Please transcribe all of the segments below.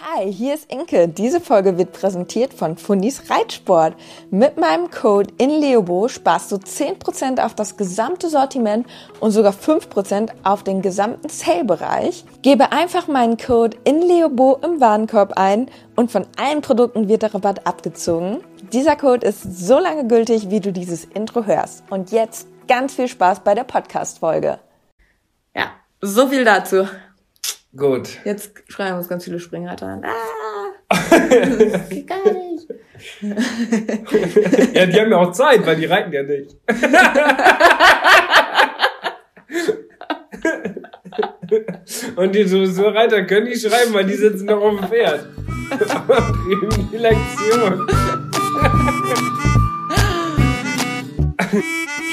Hi, hier ist Inke. Diese Folge wird präsentiert von Fundis Reitsport. Mit meinem Code INLEOBO sparst du 10% auf das gesamte Sortiment und sogar 5% auf den gesamten Sale-Bereich. Gebe einfach meinen Code INLEOBO im Warenkorb ein und von allen Produkten wird der Rabatt abgezogen. Dieser Code ist so lange gültig, wie du dieses Intro hörst. Und jetzt ganz viel Spaß bei der Podcast-Folge. Ja, so viel dazu. Gut. Jetzt schreien uns ganz viele Springreiter an. Ah! das geht gar nicht. ja, die haben ja auch Zeit, weil die reiten ja nicht. Und die so, so Reiter können die schreiben, weil die sitzen noch auf dem Pferd. die Lektion.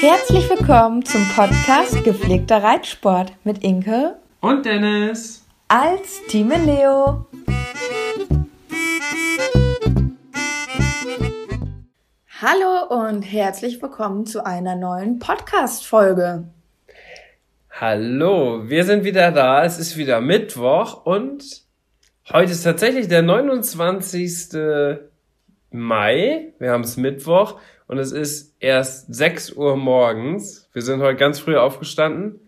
Herzlich willkommen zum Podcast Gepflegter Reitsport mit Inke und Dennis als Team Leo. Hallo und herzlich willkommen zu einer neuen Podcast-Folge. Hallo, wir sind wieder da. Es ist wieder Mittwoch und heute ist tatsächlich der 29. Mai. Wir haben es Mittwoch und es ist erst 6 Uhr morgens. Wir sind heute ganz früh aufgestanden,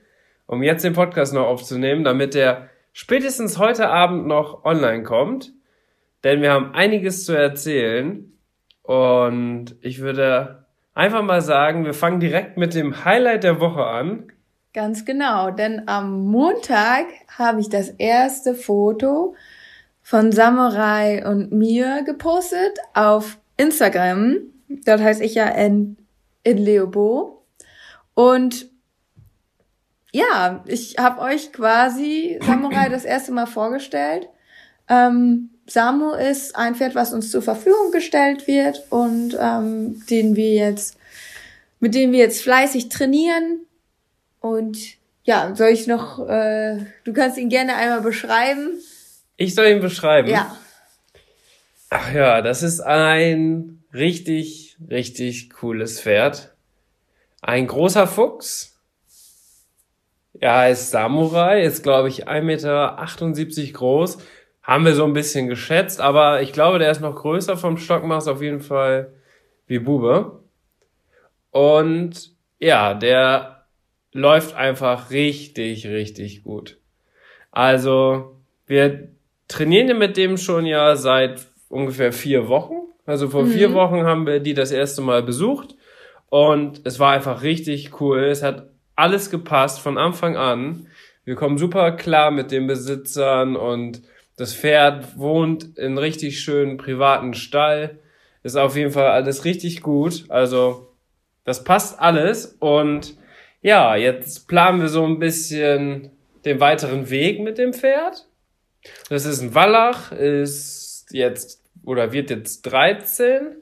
um jetzt den Podcast noch aufzunehmen, damit der spätestens heute Abend noch online kommt, denn wir haben einiges zu erzählen und ich würde einfach mal sagen, wir fangen direkt mit dem Highlight der Woche an. Ganz genau, denn am Montag habe ich das erste Foto von Samurai und mir gepostet auf Instagram. Dort heiße ich ja in, in Leobo. Und ja, ich habe euch quasi Samurai das erste Mal vorgestellt. Ähm, Samu ist ein Pferd, was uns zur Verfügung gestellt wird und ähm, den wir jetzt, mit dem wir jetzt fleißig trainieren. Und ja, soll ich noch, äh, du kannst ihn gerne einmal beschreiben. Ich soll ihn beschreiben? Ja. Ach ja, das ist ein richtig, richtig cooles Pferd. Ein großer Fuchs er ist Samurai, ist glaube ich 1,78 Meter groß. Haben wir so ein bisschen geschätzt, aber ich glaube, der ist noch größer vom Stockmaß auf jeden Fall wie Bube. Und ja, der läuft einfach richtig, richtig gut. Also, wir trainieren mit dem schon ja seit ungefähr vier Wochen. Also vor mhm. vier Wochen haben wir die das erste Mal besucht. Und es war einfach richtig cool. Es hat alles gepasst von Anfang an. Wir kommen super klar mit den Besitzern und das Pferd wohnt in richtig schönen privaten Stall. Ist auf jeden Fall alles richtig gut. Also, das passt alles. Und ja, jetzt planen wir so ein bisschen den weiteren Weg mit dem Pferd. Das ist ein Wallach, ist jetzt oder wird jetzt 13.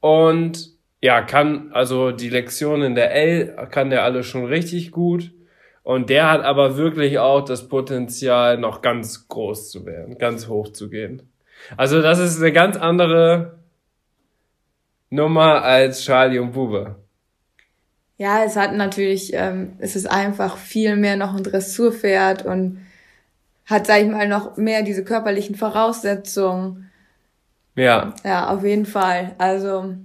Und ja, kann, also die Lektionen der L kann der alle schon richtig gut. Und der hat aber wirklich auch das Potenzial, noch ganz groß zu werden, ganz hoch zu gehen. Also das ist eine ganz andere Nummer als Charlie und Bube. Ja, es hat natürlich, ähm, es ist einfach viel mehr noch ein Dressurpferd und hat, sag ich mal, noch mehr diese körperlichen Voraussetzungen. Ja. Ja, auf jeden Fall. Also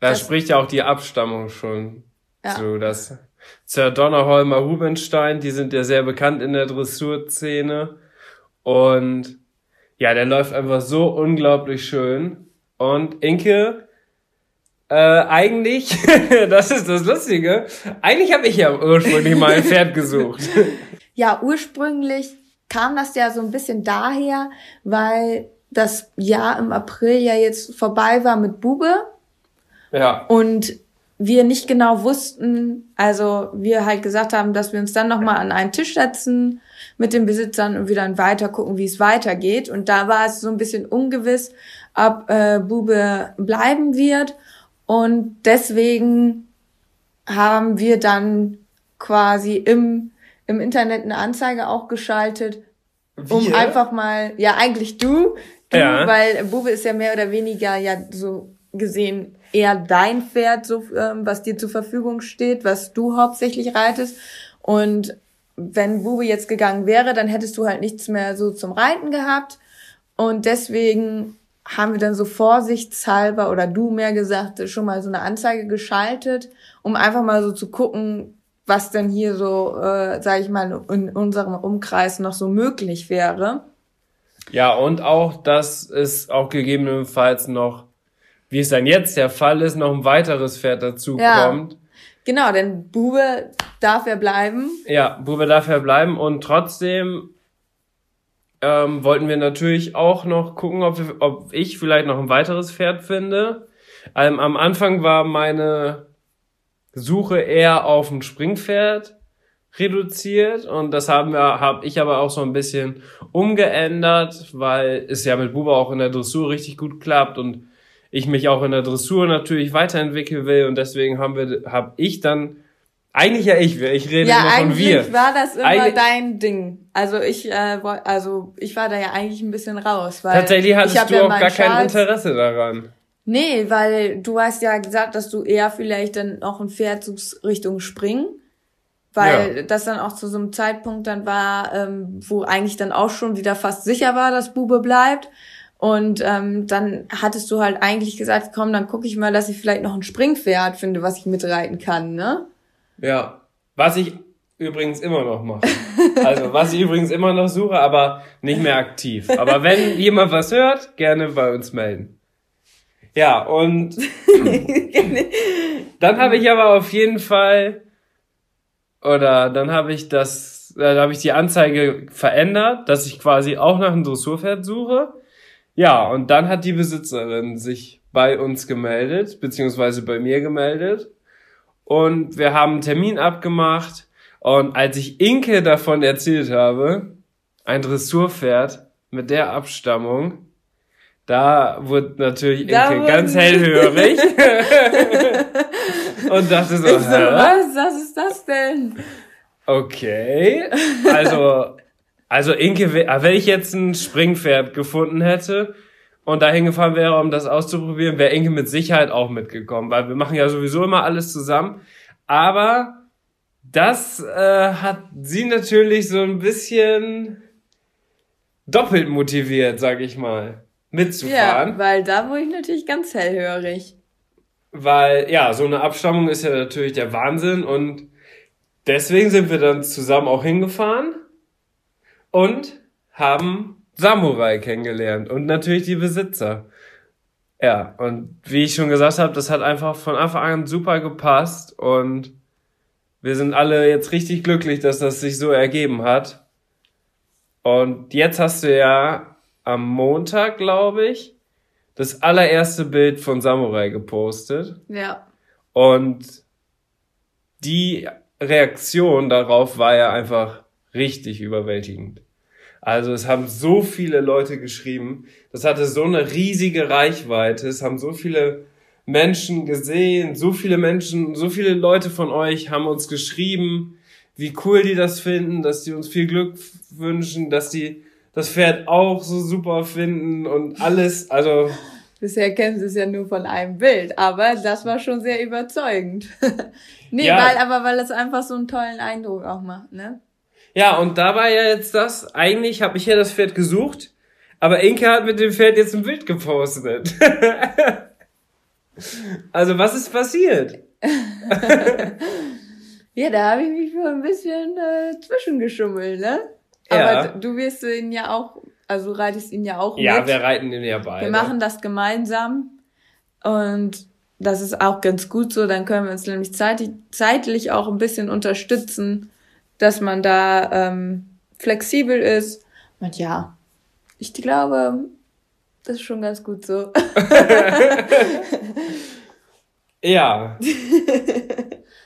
da das spricht ja auch die Abstammung schon ja. zu. Das Sir Donnerholmer Rubenstein, die sind ja sehr bekannt in der Dressurszene. Und ja, der läuft einfach so unglaublich schön. Und Inke, äh, eigentlich, das ist das Lustige, eigentlich habe ich ja ursprünglich mal ein Pferd gesucht. Ja, ursprünglich kam das ja so ein bisschen daher, weil das Jahr im April ja jetzt vorbei war mit Bube ja. Und wir nicht genau wussten, also wir halt gesagt haben, dass wir uns dann nochmal an einen Tisch setzen mit den Besitzern und wir dann weiter gucken, wie es weitergeht. Und da war es so ein bisschen ungewiss, ob äh, Bube bleiben wird. Und deswegen haben wir dann quasi im, im Internet eine Anzeige auch geschaltet, wir? um einfach mal, ja eigentlich du, du ja. weil Bube ist ja mehr oder weniger ja so gesehen eher dein Pferd, so, ähm, was dir zur Verfügung steht, was du hauptsächlich reitest. Und wenn Bube jetzt gegangen wäre, dann hättest du halt nichts mehr so zum Reiten gehabt. Und deswegen haben wir dann so vorsichtshalber oder du mehr gesagt, schon mal so eine Anzeige geschaltet, um einfach mal so zu gucken, was denn hier so, äh, sage ich mal, in unserem Umkreis noch so möglich wäre. Ja, und auch, dass es auch gegebenenfalls noch, wie es dann jetzt der Fall ist, noch ein weiteres Pferd dazu ja. kommt. Genau, denn Bube darf er bleiben. Ja, Bube darf er bleiben und trotzdem ähm, wollten wir natürlich auch noch gucken, ob, wir, ob ich vielleicht noch ein weiteres Pferd finde. Ähm, am Anfang war meine Suche eher auf ein Springpferd reduziert und das haben wir, habe ich aber auch so ein bisschen umgeändert, weil es ja mit Buba auch in der Dressur richtig gut klappt und ich mich auch in der Dressur natürlich weiterentwickeln will und deswegen haben wir, habe ich dann eigentlich ja ich, ich rede ja, immer von wir. eigentlich war das immer eigentlich, dein Ding. Also ich, äh, also ich war da ja eigentlich ein bisschen raus, weil tatsächlich hattest du ja auch gar Charles, kein Interesse daran. Nee, weil du hast ja gesagt, dass du eher vielleicht dann noch ein Pferd suchst Richtung Springen, weil ja. das dann auch zu so einem Zeitpunkt dann war, ähm, wo eigentlich dann auch schon wieder fast sicher war, dass Bube bleibt. Und ähm, dann hattest du halt eigentlich gesagt, komm, dann gucke ich mal, dass ich vielleicht noch ein Springpferd finde, was ich mitreiten kann, ne? Ja, was ich übrigens immer noch mache. Also, was ich übrigens immer noch suche, aber nicht mehr aktiv. Aber wenn jemand was hört, gerne bei uns melden. Ja, und dann habe ich aber auf jeden Fall, oder dann habe ich das, äh, da habe ich die Anzeige verändert, dass ich quasi auch nach einem Dressurpferd suche. Ja, und dann hat die Besitzerin sich bei uns gemeldet, beziehungsweise bei mir gemeldet und wir haben einen Termin abgemacht. Und als ich Inke davon erzählt habe, ein Dressurpferd mit der Abstammung, da wurde natürlich Inke ganz hellhörig und dachte so, so was, was ist das denn? Okay, also, also Inke, wenn ich jetzt ein Springpferd gefunden hätte, und dahin gefahren wäre, um das auszuprobieren, wäre Inke mit Sicherheit auch mitgekommen, weil wir machen ja sowieso immer alles zusammen. Aber das äh, hat sie natürlich so ein bisschen doppelt motiviert, sag ich mal, mitzufahren. Ja, weil da wurde ich natürlich ganz hellhörig. Weil, ja, so eine Abstammung ist ja natürlich der Wahnsinn und deswegen sind wir dann zusammen auch hingefahren und haben Samurai kennengelernt und natürlich die Besitzer. Ja, und wie ich schon gesagt habe, das hat einfach von Anfang an super gepasst und wir sind alle jetzt richtig glücklich, dass das sich so ergeben hat. Und jetzt hast du ja am Montag, glaube ich, das allererste Bild von Samurai gepostet. Ja. Und die Reaktion darauf war ja einfach richtig überwältigend. Also es haben so viele Leute geschrieben. Das hatte so eine riesige Reichweite. Es haben so viele Menschen gesehen. So viele Menschen, so viele Leute von euch haben uns geschrieben, wie cool die das finden, dass die uns viel Glück wünschen, dass die das Pferd auch so super finden und alles. Also Bisher kennen sie es ja nur von einem Bild, aber das war schon sehr überzeugend. nee, ja. weil, aber weil es einfach so einen tollen Eindruck auch macht, ne? Ja, und da war ja jetzt das, eigentlich habe ich ja das Pferd gesucht, aber Inke hat mit dem Pferd jetzt ein Bild gepostet. also was ist passiert? ja, da habe ich mich für ein bisschen äh, zwischengeschummelt, ne? Ja. Aber du wirst ihn ja auch, also reitest ihn ja auch Ja, mit. wir reiten ihn ja beide. Wir machen das gemeinsam und das ist auch ganz gut so, dann können wir uns nämlich zeitlich, zeitlich auch ein bisschen unterstützen dass man da ähm, flexibel ist. Und ja, ich glaube, das ist schon ganz gut so. ja.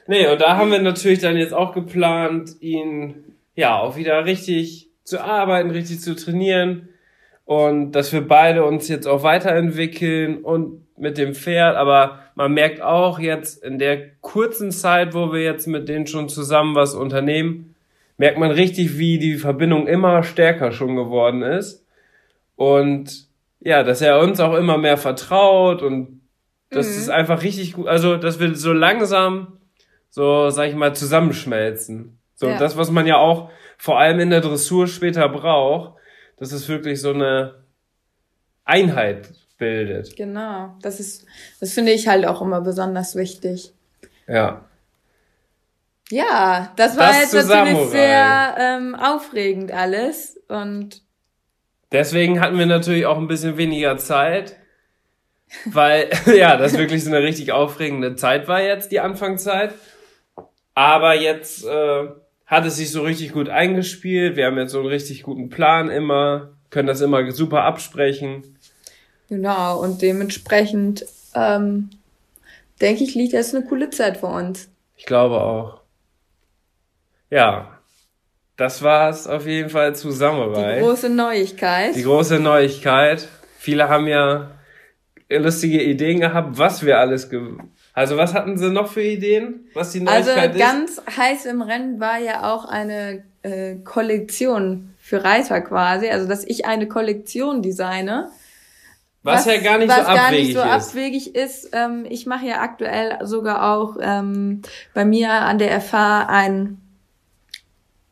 Nee, und da haben wir natürlich dann jetzt auch geplant, ihn ja auch wieder richtig zu arbeiten, richtig zu trainieren und dass wir beide uns jetzt auch weiterentwickeln und mit dem Pferd, aber man merkt auch jetzt in der kurzen Zeit, wo wir jetzt mit denen schon zusammen was unternehmen, merkt man richtig, wie die Verbindung immer stärker schon geworden ist. Und ja, dass er uns auch immer mehr vertraut und das mhm. ist einfach richtig gut, also dass wir so langsam so, sag ich mal, zusammenschmelzen. So, Ja. das, was man ja auch vor allem in der Dressur später braucht, dass es wirklich so eine Einheit bildet. Genau. Das ist, das finde ich halt auch immer besonders wichtig. Ja. Ja, das war Das jetzt natürlich Samurai. sehr ähm, aufregend alles. Und Deswegen hatten wir natürlich auch ein bisschen weniger Zeit, weil ja, das wirklich so eine richtig aufregende Zeit war jetzt, die Anfangszeit. Aber jetzt äh, hat es sich so richtig gut eingespielt. Wir haben jetzt so einen richtig guten Plan immer, können das immer super absprechen. Genau, und dementsprechend ähm, denke ich, liegt das eine coole Zeit für uns. Ich glaube auch. Ja, das war's auf jeden Fall zu Die Samurai. große Neuigkeit. Die große Neuigkeit. Viele haben ja lustige Ideen gehabt, was wir alles ge Also was hatten sie noch für Ideen? Was die Also Neuigkeit ist? ganz heiß im Rennen war ja auch eine äh, Kollektion für Reiter quasi, also dass ich eine Kollektion designe. Was, ja gar nicht was so gar abwegig nicht so ist. abwegig ist. Ähm, ich mache ja aktuell sogar auch ähm, bei mir an der FH ein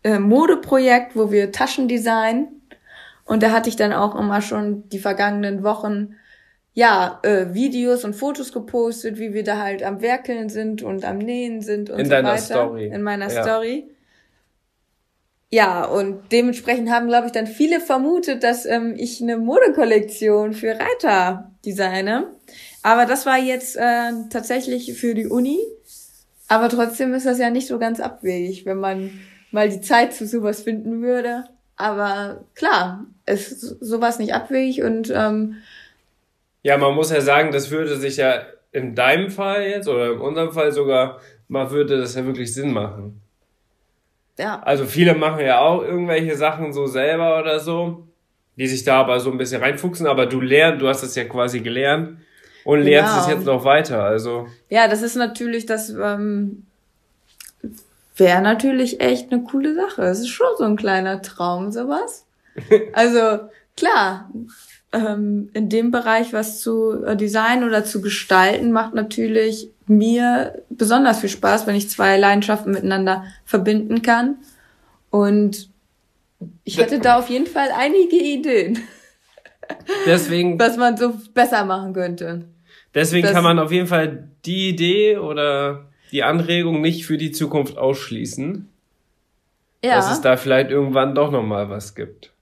äh, Modeprojekt, wo wir Taschen designen. Und da hatte ich dann auch immer schon die vergangenen Wochen ja, äh, Videos und Fotos gepostet, wie wir da halt am Werkeln sind und am Nähen sind und In so deiner weiter. Story. In meiner Ja. Story. Ja, und dementsprechend haben, glaube ich, dann viele vermutet, dass ähm, ich eine Modekollektion für Reiter designe. Aber das war jetzt äh, tatsächlich für die Uni. Aber trotzdem ist das ja nicht so ganz abwegig, wenn man mal die Zeit zu sowas finden würde. Aber klar, ist sowas nicht abwegig und ähm, Ja, man muss ja sagen, das würde sich ja in deinem Fall jetzt oder in unserem Fall sogar, mal würde das ja wirklich Sinn machen. Ja, Also viele machen ja auch irgendwelche Sachen so selber oder so, die sich da aber so ein bisschen reinfuchsen, aber du lernst, du hast das ja quasi gelernt und lernst Genau. es jetzt noch weiter, also. ja, das ist natürlich, das ähm, wäre natürlich echt eine coole Sache. Es ist schon so ein kleiner Traum, sowas. Also klar, ähm, in dem Bereich was zu äh, designen oder zu gestalten, macht natürlich mir besonders viel Spaß, wenn ich zwei Leidenschaften miteinander verbinden kann. Und ich hätte da auf jeden Fall einige Ideen, Deswegen, was man so besser machen könnte. deswegen das- kann man auf jeden Fall die Idee oder die Anregung nicht für die Zukunft ausschließen, Ja. dass es da vielleicht irgendwann doch nochmal was gibt.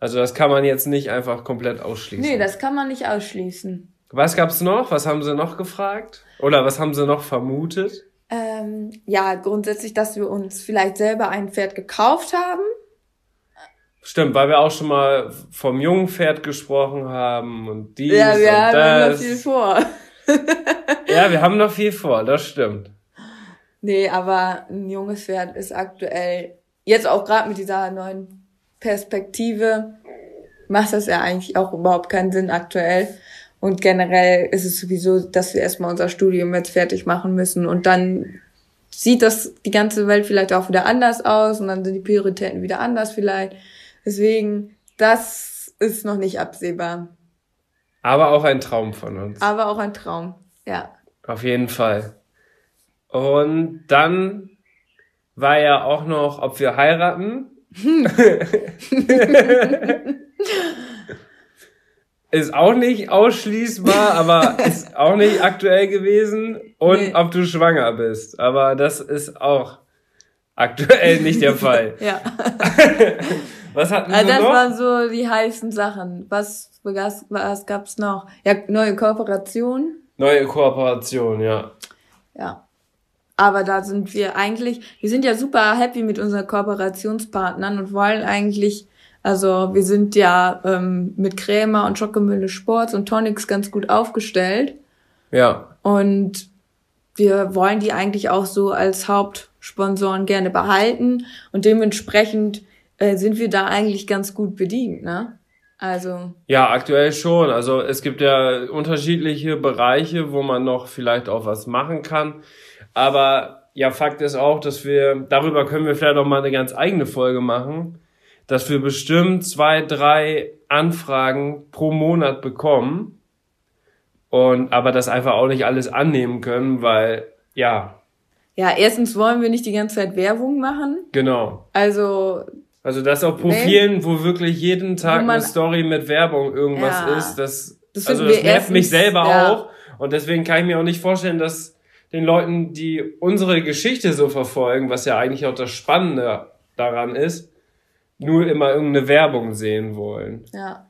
Also das kann man jetzt nicht einfach komplett ausschließen. Nee, das kann man nicht ausschließen. was gab's noch? Was haben sie noch gefragt? Oder was haben sie noch vermutet? Ähm, ja, grundsätzlich, dass wir uns vielleicht selber ein Pferd gekauft haben. Stimmt, weil wir auch schon mal vom jungen Pferd gesprochen haben und dies ja, wir und haben das. noch viel vor. Ja, wir haben noch viel vor, das stimmt. Nee, aber ein junges Pferd ist aktuell, jetzt auch gerade mit dieser neuen Perspektive, macht das ja eigentlich auch überhaupt keinen Sinn aktuell. Und generell ist es sowieso, dass wir erstmal unser Studium jetzt fertig machen müssen und dann sieht das die ganze Welt vielleicht auch wieder anders aus und dann sind die Prioritäten wieder anders vielleicht. Deswegen, das ist noch nicht absehbar. Aber auch ein Traum von uns. Aber auch ein Traum. Ja. Auf jeden Fall. Und dann war ja auch noch, ob wir heiraten. ist auch nicht ausschließbar, aber ist auch nicht aktuell gewesen. Und Nee. ob du schwanger bist. Aber das ist auch aktuell nicht der Fall. Ja. Was hatten Also sie das noch? waren so die heißen Sachen. Was, was, was gab's noch? Ja, neue Kooperation. Neue Kooperation, ja. Ja. Aber da sind wir eigentlich, wir sind ja super happy mit unseren Kooperationspartnern und wollen eigentlich, also wir sind ja ähm, mit Krämer und Schockemühle Sports und Tonics ganz gut aufgestellt. Ja. Und wir wollen die eigentlich auch so als Hauptsponsoren gerne behalten. Und dementsprechend äh, sind wir da eigentlich ganz gut bedient, ne? Also, Ja, aktuell schon. Also es gibt ja unterschiedliche Bereiche, wo man noch vielleicht auch was machen kann. Aber ja, Fakt ist auch, dass wir, darüber können wir vielleicht auch mal eine ganz eigene Folge machen, dass wir bestimmt zwei, drei Anfragen pro Monat bekommen. Und aber das einfach auch nicht alles annehmen können, weil, ja, Ja, erstens wollen wir nicht die ganze Zeit Werbung machen. Genau. Also. Also das auf Profilen, nee. wo wirklich jeden Tag man, eine Story mit Werbung irgendwas ja, ist, das, das also das nervt mich selber ja. auch. Und deswegen kann ich mir auch nicht vorstellen, dass den Leuten, die unsere Geschichte so verfolgen, was ja eigentlich auch das Spannende daran ist, nur immer irgendeine Werbung sehen wollen. Ja.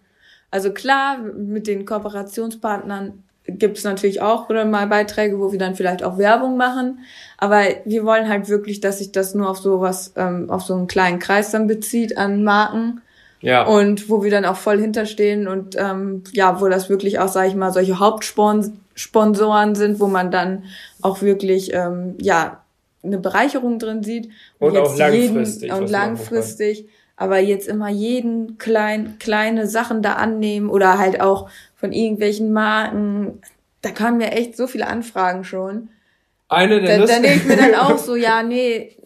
Also klar, mit den Kooperationspartnern gibt es natürlich auch oder mal Beiträge, wo wir dann vielleicht auch Werbung machen. Aber wir wollen halt wirklich, dass sich das nur auf sowas, ähm, auf so einen kleinen Kreis dann bezieht an Marken. Ja. Und wo wir dann auch voll hinterstehen und ähm, ja, wo das wirklich auch, sage ich mal, solche Hauptsponsoren sind, wo man dann auch wirklich ähm, ja eine Bereicherung drin sieht. Und, und auch langfristig. Jeden, und langfristig. Aber jetzt immer jeden klein, kleine Sachen da annehmen oder halt auch von irgendwelchen Marken. Da kamen mir echt so viele Anfragen schon. Eine der Da, da denke ich mir dann auch so, ja, nee,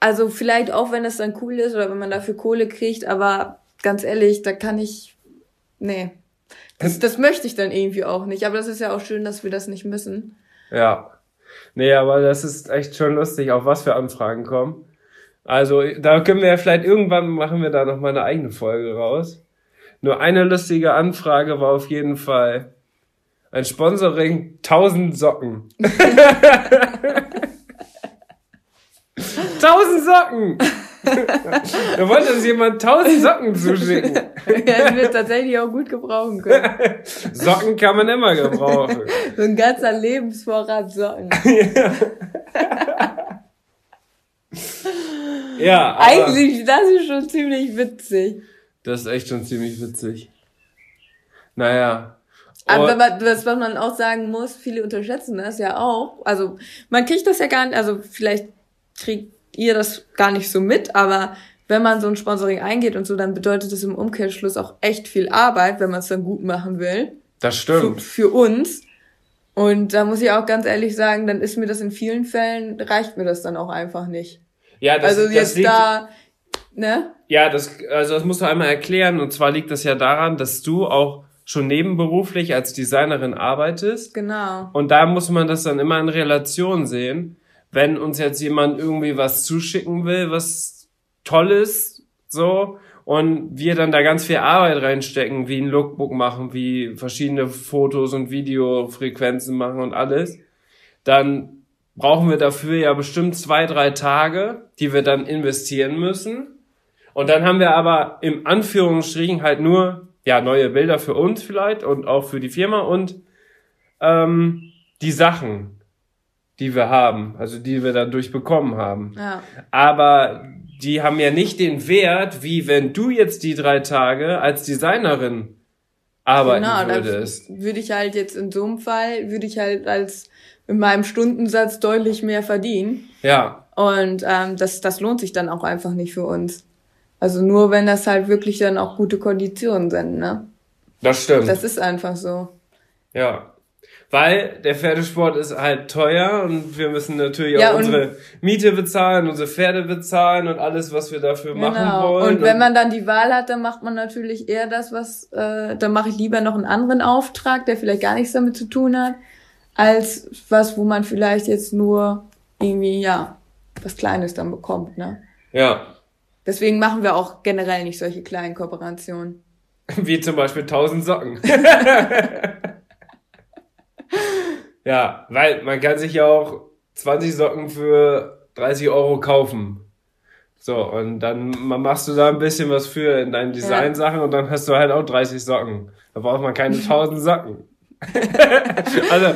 also vielleicht auch, wenn es dann cool ist oder wenn man dafür Kohle kriegt, aber ganz ehrlich, da kann ich, nee. Das, das möchte ich dann irgendwie auch nicht. Aber das ist ja auch schön, dass wir das nicht müssen. Ja. Nee, aber das ist echt schon lustig, auf was für Anfragen kommen. Also, da können wir ja vielleicht irgendwann machen wir da noch mal eine eigene Folge raus. Nur eine lustige Anfrage war auf jeden Fall ein Sponsoring 1000 Socken. 1000 Socken! da wollte uns jemand 1000 Socken zuschicken. ja, das wird tatsächlich auch gut gebrauchen können. Socken kann man immer gebrauchen. so ein ganzer Lebensvorrat Socken. ja. Aber Eigentlich, das ist schon ziemlich witzig. Das ist echt schon ziemlich witzig. Naja. Aber was, was man auch sagen muss, viele unterschätzen das ja auch. Also man kriegt das ja gar nicht, also vielleicht kriegt ihr das gar nicht so mit, aber wenn man so ein Sponsoring eingeht und so, dann bedeutet das im Umkehrschluss auch echt viel Arbeit, wenn man es dann gut machen will. Das stimmt. Für, für uns. Und da muss ich auch ganz ehrlich sagen, dann ist mir das in vielen Fällen, reicht mir das dann auch einfach nicht. Ja, das, also jetzt das da Ne? Ja, das, also das musst du einmal erklären. Und zwar liegt das ja daran, dass du auch schon nebenberuflich als Designerin arbeitest. Genau. Und da muss man das dann immer in Relation sehen. Wenn uns jetzt jemand irgendwie was zuschicken will, was Tolles, so, und wir dann da ganz viel Arbeit reinstecken, wie ein Lookbook machen, wie verschiedene Fotos und Videofrequenzen machen und alles, dann brauchen wir dafür ja bestimmt zwei, drei Tage, die wir dann investieren müssen. Und dann haben wir aber im Anführungsstrichen halt nur ja neue Bilder für uns vielleicht und auch für die Firma und ähm, die Sachen, die wir haben, also die wir dadurch bekommen haben. Ja. Aber die haben ja nicht den Wert, wie wenn du jetzt die drei Tage als Designerin arbeiten genau, würdest. Würde ich halt jetzt in so einem Fall, würde ich halt als in meinem Stundensatz deutlich mehr verdienen. Ja. Und ähm, das, das lohnt sich dann auch einfach nicht für uns. Also nur wenn das halt wirklich dann auch gute Konditionen sind, ne? Das stimmt. Das ist einfach so. Ja. Weil der Pferdesport ist halt teuer und wir müssen natürlich ja, auch unsere Miete bezahlen, unsere Pferde bezahlen und alles, was wir dafür genau. machen wollen. Und wenn man dann die Wahl hat, dann macht man natürlich eher das, was, äh, dann mache ich lieber noch einen anderen Auftrag, der vielleicht gar nichts damit zu tun hat, als was, wo man vielleicht jetzt nur irgendwie, ja, was Kleines dann bekommt, ne? Ja. Deswegen machen wir auch generell nicht solche kleinen Kooperationen. Wie zum Beispiel 1000 Socken. ja, weil man kann sich ja auch 20 Socken für 30 Euro kaufen. So, und dann machst du da ein bisschen was für in deinen Designsachen ja. und dann hast du halt auch 30 Socken. Da braucht man keine 1000 Socken. also,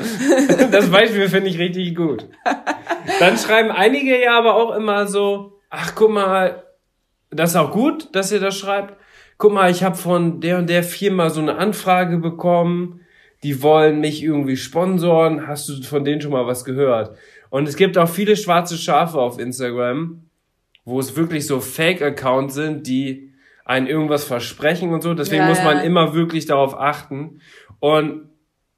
das Beispiel finde ich richtig gut. Dann schreiben einige ja aber auch immer so, ach guck mal, das ist auch gut, dass ihr das schreibt. Guck mal, ich habe von der und der Firma so eine Anfrage bekommen. Die wollen mich irgendwie sponsoren. Hast du von denen schon mal was gehört? Und es gibt auch viele schwarze Schafe auf Instagram, wo es wirklich so Fake-Accounts sind, die einen irgendwas versprechen und so. Deswegen ja, muss man ja. immer wirklich darauf achten. Und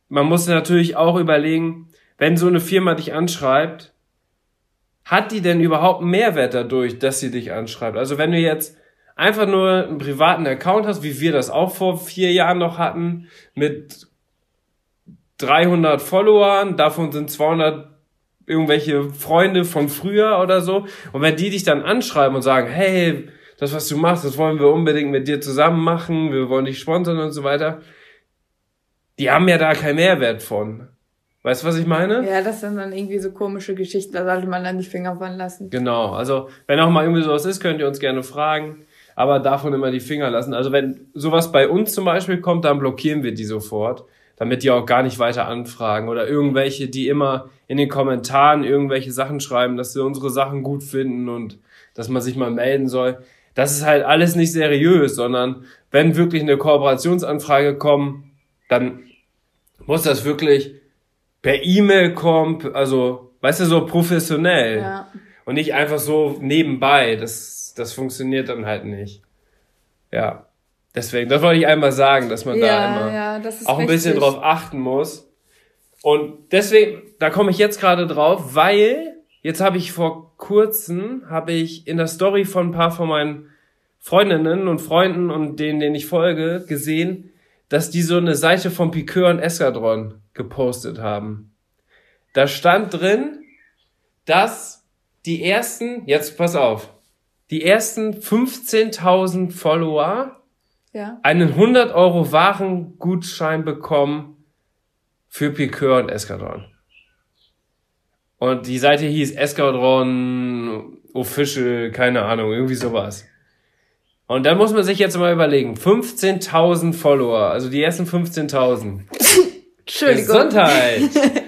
man muss natürlich auch überlegen, wenn so eine Firma dich anschreibt, hat die denn überhaupt einen Mehrwert dadurch, dass sie dich anschreibt? Also wenn du jetzt einfach nur einen privaten Account hast, wie wir das auch vor vier Jahren noch hatten, mit 300 Followern, davon sind 200 irgendwelche Freunde von früher oder so. Und wenn die dich dann anschreiben und sagen, hey, das, was du machst, das wollen wir unbedingt mit dir zusammen machen, wir wollen dich sponsern und so weiter, die haben ja da keinen Mehrwert von. Weißt du, was ich meine? Ja, das sind dann irgendwie so komische Geschichten, da sollte man dann die Finger von lassen. Genau, also wenn auch mal irgendwie sowas ist, könnt ihr uns gerne fragen, aber davon immer die Finger lassen. Also wenn sowas bei uns zum Beispiel kommt, dann blockieren wir die sofort, damit die auch gar nicht weiter anfragen oder irgendwelche, die immer in den Kommentaren irgendwelche Sachen schreiben, dass sie unsere Sachen gut finden und dass man sich mal melden soll. Das ist halt alles nicht seriös, sondern wenn wirklich eine Kooperationsanfrage kommt, dann muss das wirklich per E-Mail kommen, also, weißt du, so professionell. Ja. Und nicht einfach so nebenbei. Das, das funktioniert dann halt nicht. Ja. Deswegen, das wollte ich einmal sagen, dass man ja, da immer ja, auch ein bisschen drauf achten muss. Und deswegen, da komme ich jetzt gerade drauf, weil jetzt habe ich vor kurzem, habe ich in der Story von ein paar von meinen Freundinnen und Freunden und denen, denen ich folge, gesehen, dass die so eine Seite vom Piqueur und Eskadron gepostet haben. Da stand drin, dass die ersten, jetzt pass auf, die ersten 15.000 Follower ja. einen 100 Euro Warengutschein bekommen für Piqueur und Eskadron. Und die Seite hieß Eskadron Official, keine Ahnung, irgendwie sowas. Und dann muss man sich jetzt mal überlegen, 15.000 Follower, also die ersten 15.000. Entschuldigung. Gesundheit.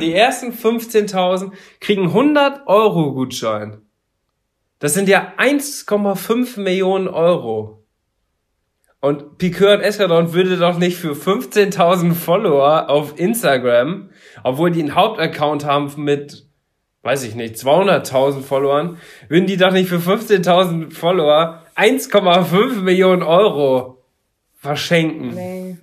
Die ersten 15.000 kriegen 100 Euro Gutschein. Das sind ja 1,5 Millionen Euro. Und Piqueur und Eskadron würde doch nicht für 15.000 Follower auf Instagram, obwohl die einen Hauptaccount haben mit, weiß ich nicht, 200.000 Followern, würden die doch nicht für 15.000 Follower 1,5 Millionen Euro verschenken. Nee.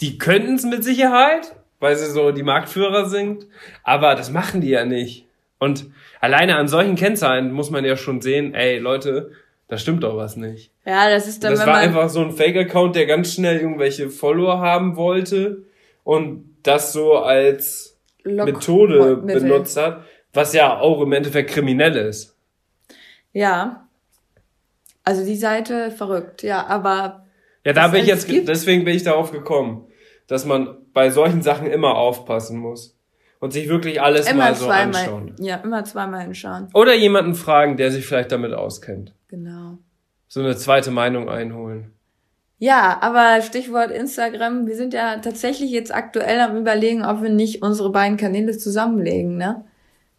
Die könnten es mit Sicherheit, weil sie so die Marktführer sind, aber das machen die ja nicht. Und alleine an solchen Kennzahlen muss man ja schon sehen, ey Leute, da stimmt doch was nicht. Ja, das ist dann. Das war einfach so ein Fake-Account, der ganz schnell irgendwelche Follower haben wollte und das so als Lock Methode benutzt hat, was ja auch im Endeffekt kriminell ist. Ja. Also die Seite verrückt, ja, aber. Ja, da bin ich jetzt, gibt? deswegen bin ich darauf gekommen dass man bei solchen Sachen immer aufpassen muss und sich wirklich alles immer mal so zweimal, anschauen. Ja, immer zweimal hinschauen. Oder jemanden fragen, der sich vielleicht damit auskennt. Genau. So eine zweite Meinung einholen. Ja, aber Stichwort Instagram, wir sind ja tatsächlich jetzt aktuell am überlegen, ob wir nicht unsere beiden Kanäle zusammenlegen, ne?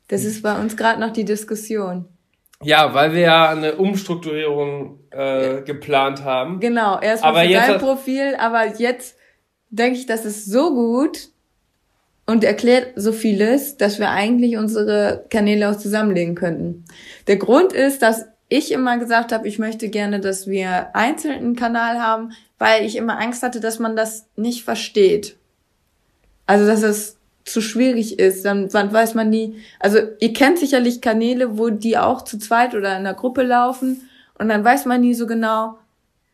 Das ist bei uns gerade noch die Diskussion. Ja, weil wir ja eine Umstrukturierung äh, geplant haben. Genau, erstmal für dein Profil, aber jetzt denke ich, das ist so gut und erklärt so vieles, dass wir eigentlich unsere Kanäle auch zusammenlegen könnten. Der Grund ist, dass ich immer gesagt habe, ich möchte gerne, dass wir einzeln einen Kanal haben, weil ich immer Angst hatte, dass man das nicht versteht. Also, dass es zu schwierig ist, dann, dann weiß man nie. Also, ihr kennt sicherlich Kanäle, wo die auch zu zweit oder in einer Gruppe laufen und dann weiß man nie so genau,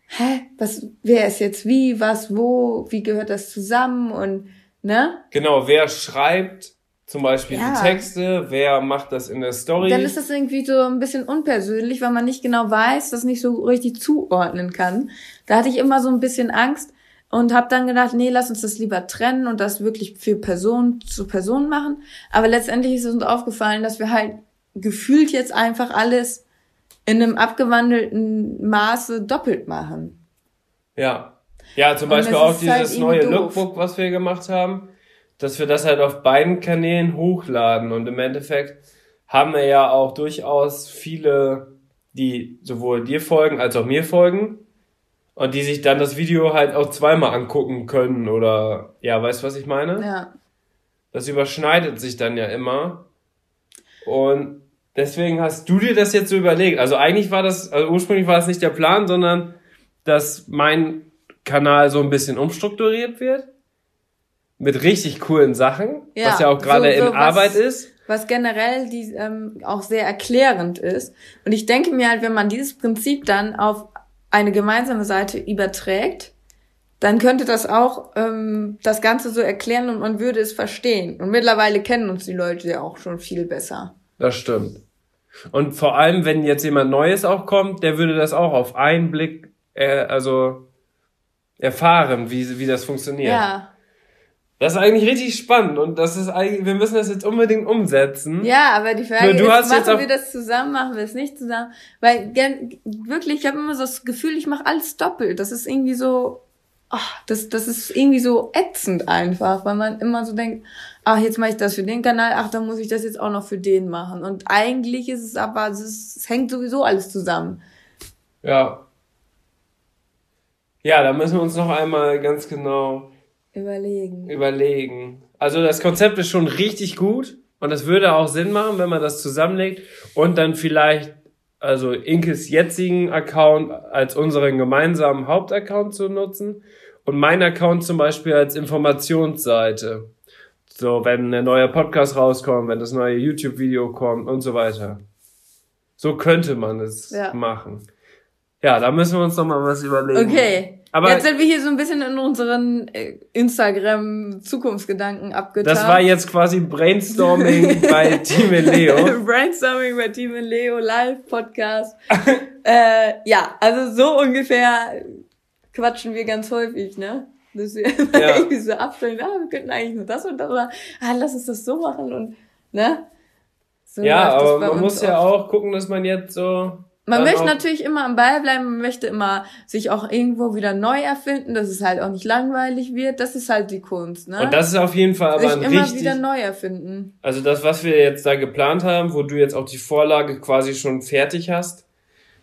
hä, was, wer ist jetzt wie, was, wo, wie gehört das zusammen und, ne? Genau, wer schreibt zum Beispiel ja. die Texte, wer macht das in der Story. Dann ist das irgendwie so ein bisschen unpersönlich, weil man nicht genau weiß, das nicht so richtig zuordnen kann. Da hatte ich immer so ein bisschen Angst und habe dann gedacht, nee, lass uns das lieber trennen und das wirklich für Person zu Person machen. Aber letztendlich ist es uns aufgefallen, dass wir halt gefühlt jetzt einfach alles in einem abgewandelten Maße doppelt machen. Ja. Ja, zum Beispiel auch dieses halt neue doof. Lookbook, was wir gemacht haben, dass wir das halt auf beiden Kanälen hochladen und im Endeffekt haben wir ja auch durchaus viele, die sowohl dir folgen als auch mir folgen und die sich dann das Video halt auch zweimal angucken können oder ja, weißt du, was ich meine? Ja. Das überschneidet sich dann ja immer und Deswegen hast du dir das jetzt so überlegt. Also eigentlich war das, also ursprünglich war das nicht der Plan, sondern dass mein Kanal so ein bisschen umstrukturiert wird. Mit richtig coolen Sachen, ja, was ja auch gerade so, so in was, Arbeit ist. Was generell die, ähm, auch sehr erklärend ist. Und ich denke mir halt, wenn man dieses Prinzip dann auf eine gemeinsame Seite überträgt, dann könnte das auch ähm, das Ganze so erklären und man würde es verstehen. Und mittlerweile kennen uns die Leute ja auch schon viel besser. Das stimmt. Und vor allem, wenn jetzt jemand Neues auch kommt, der würde das auch auf einen Blick, äh, also erfahren, wie, wie das funktioniert. Ja. Das ist eigentlich richtig spannend und das ist eigentlich, wir müssen das jetzt unbedingt umsetzen. Ja, aber die Frage ist, machen wir das zusammen, machen wir es nicht zusammen? Weil wirklich, ich habe immer so das Gefühl, ich mache alles doppelt. Das ist irgendwie so, ach, das, das ist irgendwie so ätzend einfach, weil man immer so denkt, ach, jetzt mache ich das für den Kanal, ach, dann muss ich das jetzt auch noch für den machen. Und eigentlich ist es aber, es, es hängt sowieso alles zusammen. Ja. Ja, da müssen wir uns noch einmal ganz genau überlegen. Überlegen. Also das Konzept ist schon richtig gut und das würde auch Sinn machen, wenn man das zusammenlegt und dann vielleicht also Inkes jetzigen Account als unseren gemeinsamen Hauptaccount zu nutzen und mein Account zum Beispiel als Informationsseite. So, wenn ein neuer Podcast rauskommt, wenn das neue YouTube-Video kommt und so weiter. So könnte man es ja. machen. Ja, da müssen wir uns noch mal was überlegen. Okay. Aber jetzt sind wir hier so ein bisschen in unseren äh, Instagram-Zukunftsgedanken abgetan. Das war jetzt quasi Brainstorming bei Team Leo. Brainstorming bei Team Leo Live-Podcast. äh, ja, also so ungefähr quatschen wir ganz häufig, ne? Dass wir ja. irgendwie so abstellen, ah, wir könnten eigentlich nur das und das, oder ah, lass uns das so machen und, ne? So ja, aber man muss ja auch gucken, dass man jetzt so man möchte natürlich immer am Ball bleiben, man möchte immer sich auch irgendwo wieder neu erfinden, dass es halt auch nicht langweilig wird. Das ist halt die Kunst, ne? Und das ist auf jeden Fall aber sich ein immer richtig, wieder neu erfinden. Also das, was wir jetzt da geplant haben, wo du jetzt auch die Vorlage quasi schon fertig hast,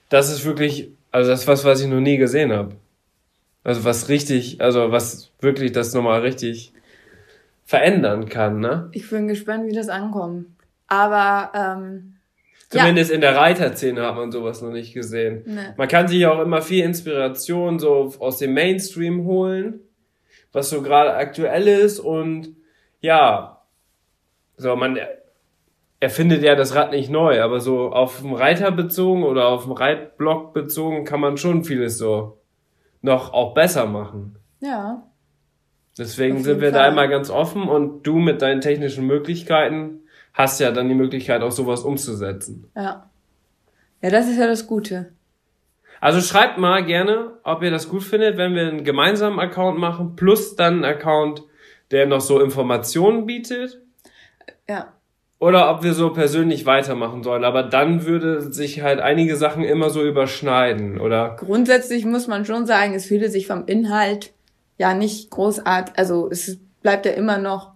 das ist wirklich, also das ist was, was ich noch nie gesehen habe. Also was richtig, also was wirklich das nochmal richtig verändern kann, ne? Ich bin gespannt, wie das ankommt. Aber ähm, Zumindest ja. in der Reiterszene hat man sowas noch nicht gesehen. Nee. Man kann sich auch immer viel Inspiration so aus dem Mainstream holen, was so gerade aktuell ist und ja, so man erfindet ja das Rad nicht neu, aber so auf dem Reiter bezogen oder auf dem Reitblock bezogen kann man schon vieles so noch auch besser machen. Ja. Deswegen sind wir Fall. da einmal ganz offen und du mit deinen technischen Möglichkeiten hast ja dann die Möglichkeit, auch sowas umzusetzen. Ja. Ja, das ist ja das Gute. Also schreibt mal gerne, ob ihr das gut findet, wenn wir einen gemeinsamen Account machen, plus dann einen Account, der noch so Informationen bietet. Ja. Oder ob wir so persönlich weitermachen sollen. Aber dann würde sich halt einige Sachen immer so überschneiden, oder? Grundsätzlich muss man schon sagen, es fühlte sich vom Inhalt ja nicht großartig, also es bleibt ja immer noch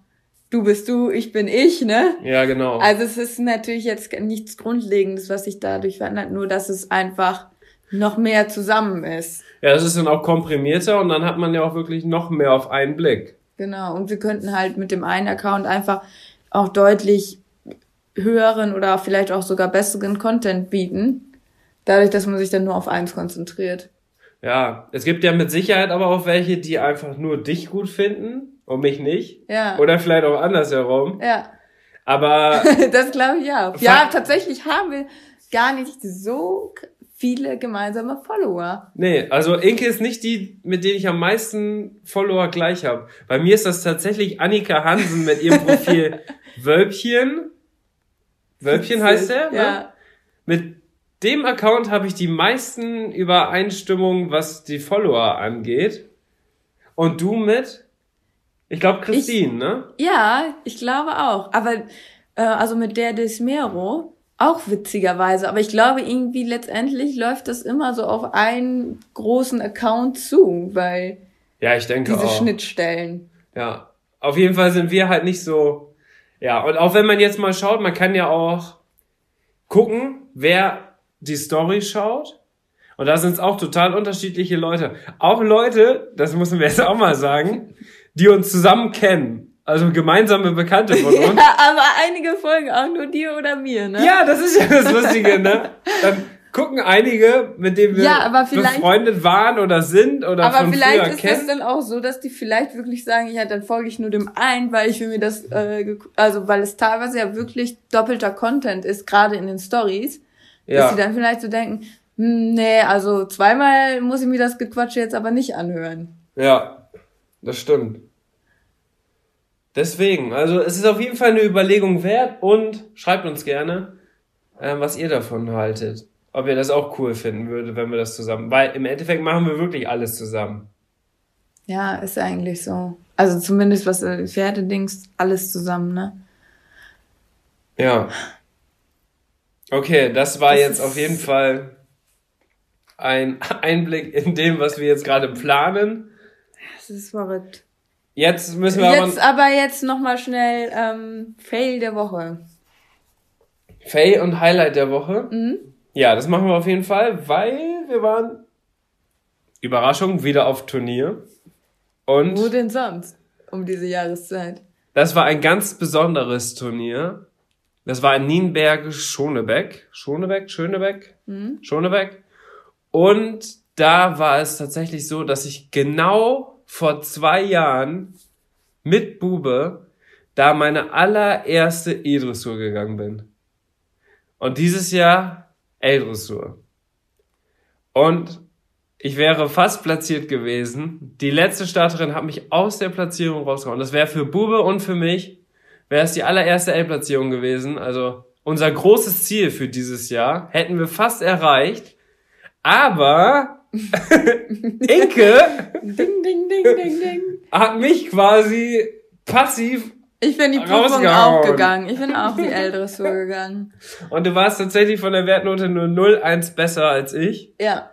du bist du, ich bin ich, ne? Ja, genau. Also es ist natürlich jetzt nichts Grundlegendes, was sich dadurch verändert, nur dass es einfach noch mehr zusammen ist. Ja, es ist dann auch komprimierter und dann hat man ja auch wirklich noch mehr auf einen Blick. Genau, und wir könnten halt mit dem einen Account einfach auch deutlich höheren oder vielleicht auch sogar besseren Content bieten, dadurch, dass man sich dann nur auf eins konzentriert. Ja, es gibt ja mit Sicherheit aber auch welche, die einfach nur dich gut finden und mich nicht. Ja. Oder vielleicht auch andersherum. Ja. Aber. das glaube ich auch. Ja, tatsächlich haben wir gar nicht so viele gemeinsame Follower. Nee, also Inke ist nicht die, mit denen ich am meisten Follower gleich habe. Bei mir ist das tatsächlich Annika Hansen mit ihrem Profil Wölbchen. Wölbchen heißt er? Ne? Ja. Mit dem Account habe ich die meisten Übereinstimmungen, was die Follower angeht. Und du mit? Ich glaube Christine, ich, ne? Ja, ich glaube auch. Aber äh, also mit der Desmero auch witzigerweise. Aber ich glaube irgendwie letztendlich läuft das immer so auf einen großen Account zu, weil ja, ich denke diese auch. Schnittstellen. Ja, auf jeden Fall sind wir halt nicht so. Ja, und auch wenn man jetzt mal schaut, man kann ja auch gucken, wer die Story schaut. Und da sind es auch total unterschiedliche Leute. Auch Leute, das müssen wir jetzt auch mal sagen, die uns zusammen kennen. Also gemeinsame Bekannte von uns. Ja, aber einige folgen auch nur dir oder mir, ne? Ja, das ist ja das Lustige, ne? Dann gucken einige, mit denen wir ja, befreundet waren oder sind oder aber von vielleicht ist kennen. es dann auch so, dass die vielleicht wirklich sagen, ja, dann folge ich nur dem einen, weil ich will mir das, äh, also weil es teilweise ja wirklich doppelter Content ist, gerade in den Stories, ja. dass sie dann vielleicht so denken, hm, nee, also zweimal muss ich mir das Gequatsche jetzt aber nicht anhören. Ja, Das stimmt. Deswegen, also es ist auf jeden Fall eine Überlegung wert und schreibt uns gerne, äh, was ihr davon haltet. Ob ihr das auch cool finden würdet, wenn wir das zusammen. Weil im Endeffekt machen wir wirklich alles zusammen. Ja, ist eigentlich so. Also zumindest was äh, Pferdedings, alles zusammen, ne? Ja. Okay, das war das jetzt auf jeden Fall ein Einblick in dem, was wir jetzt gerade planen. Das ist verrückt. Jetzt müssen wir jetzt, aber... aber jetzt nochmal schnell ähm, Fail der Woche. Fail und Highlight der Woche? Mhm. Ja, das machen wir auf jeden Fall, weil wir waren, Überraschung, wieder auf Turnier. Und Wo denn sonst? Um diese Jahreszeit. Das war ein ganz besonderes Turnier. Das war in Nienberg Schonebeck. Schonebeck? Schönebeck? Mhm. Schonebeck. Und da war es tatsächlich so, dass ich genau vor zwei Jahren mit Bube da meine allererste E-Dressur gegangen bin. Und dieses Jahr L-Dressur. Und ich wäre fast platziert gewesen. Die letzte Starterin hat mich aus der Platzierung rausgehauen. Das wäre für Bube und für mich, wäre es die allererste L-Platzierung gewesen. Also unser großes Ziel für dieses Jahr hätten wir fast erreicht. Aber Inke ding, ding, ding, ding, ding. hat mich quasi passiv ich bin die Prüfung auch gegangen. Ich bin auch die L-Dressur gegangen. Und du warst tatsächlich von der Wertnote nur 0,1 besser als ich. Ja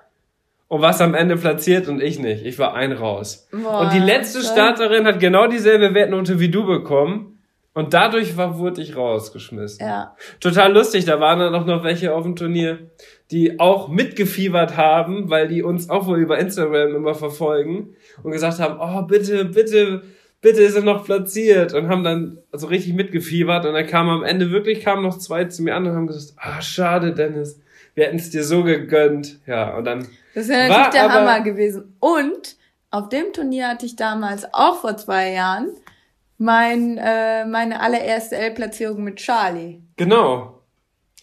und was am Ende platziert und ich nicht. Ich war ein raus. Boah, und die letzte Starterin hat genau dieselbe Wertnote wie du bekommen. Und dadurch war, wurde ich rausgeschmissen. Ja. Total lustig, da waren dann auch noch welche auf dem Turnier, die auch mitgefiebert haben, weil die uns auch wohl über Instagram immer verfolgen und gesagt haben, oh, bitte, bitte, bitte ist er noch platziert und haben dann so richtig mitgefiebert und dann kam am Ende wirklich, kamen noch zwei zu mir an und haben gesagt, ah, schade, Dennis, wir hätten es dir so gegönnt. Ja, und dann das wäre natürlich der Hammer gewesen. Und auf dem Turnier hatte ich damals auch vor zwei Jahren mein, äh, meine allererste L-Platzierung mit Charlie. Genau.